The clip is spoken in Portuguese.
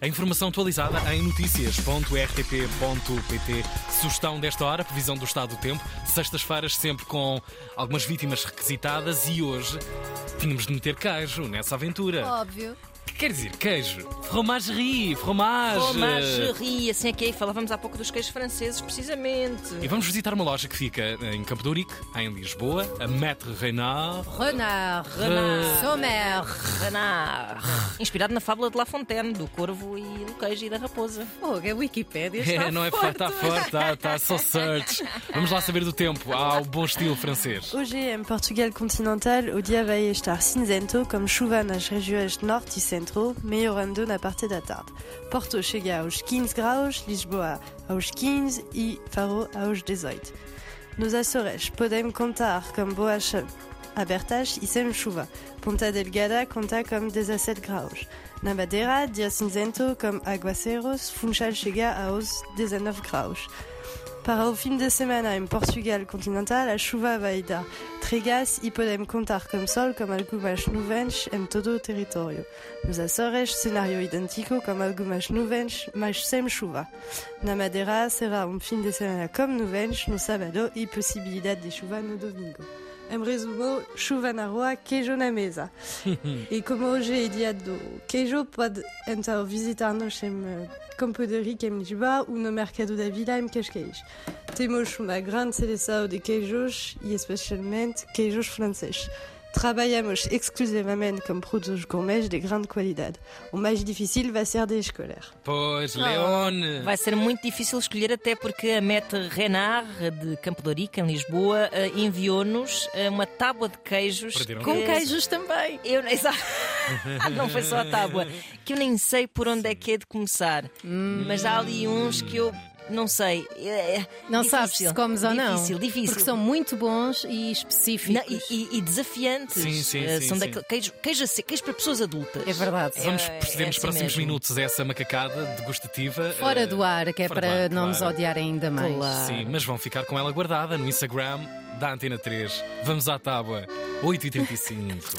A informação atualizada em notícias.rtp.pt. Sugestão desta hora, previsão do estado do tempo. Sextas-feiras sempre com algumas vítimas requisitadas e hoje tínhamos de meter queijo nessa aventura. Óbvio. Que quer dizer queijo? Fromagerie, fromage. Fromagerie, assim é que é. Falávamos há pouco dos queijos franceses, precisamente. E vamos visitar uma loja que fica em Campo de Ourique, em Lisboa, a Maître Renard. Renard. Renard. Sommer. Renard. Inspirado na fábula de La Fontaine, do corvo e do queijo e da raposa. Fogo, a Wikipédia está É, não é forte. Está forte, está, está só search. Vamos lá saber do tempo, ao bom estilo francês. Hoje, em Portugal continental, o dia vai estar cinzento, com chuva nas regiões norte e centro, melhorando na parte da tarde. Porto chega aos 15 graus, Lisboa aos 15 e Faro aos 18. Nos Açores, podemos contar com boas abertas e sem chuva. Ponta Delgada conta com 17 graus. Na Madeira, dia cinzento com aguaceiros, Funchal chega aos 19 graus. Para o fim de semana em Portugal continental, a chuva vai dar tregas podemos contar com sol com algumas nuvens em todo o território. Nos Açores, cenário idêntico com algumas nuvens, mas sem chuva. Na Madeira, será um fim de semana com nuvens no sábado e possibilidade de chuva no domingo. Em resumo, chuva na rua, queijo na mesa. e como hoje é dia do queijo, pode então visitar-nos em eh, Campo de Rique, em Lisboa, ou no Mercado da Vila, em Cascais. Temos uma grande seleção de queijos e especialmente queijos franceses. Trabalhamos exclusivamente com produtos gourmets de grande qualidade. O mais difícil vai ser de escolher. Pois, Leone. Vai ser muito difícil escolher, até porque a Meta Renard, de Campo de Ourique, em Lisboa, eh, enviou-nos eh, uma tábua de queijos. Perderam Com queijos também. Eu nem Exato. Não foi só a tábua. Que eu nem sei por onde é que é de começar. Mas há ali uns que eu não sei. É- é Não difícil. sabes se comes ou não. Difícil, difícil. Porque são muito bons e específicos. Não, e, e- desafiantes. Sim, sim, Eh, sim, são sim. queijo, queijo, seco, queijo para pessoas adultas. É verdade. Vamos É- proceder é nos assim próximos mesmo. minutos a essa macacada degustativa. Fora eh, do ar, que é fora para ar, não nos claro. odiarem ainda mais. Claro. Sim, mas vão ficar com ela guardada no Instagram da Antena 3. Vamos à tábua. 8h35.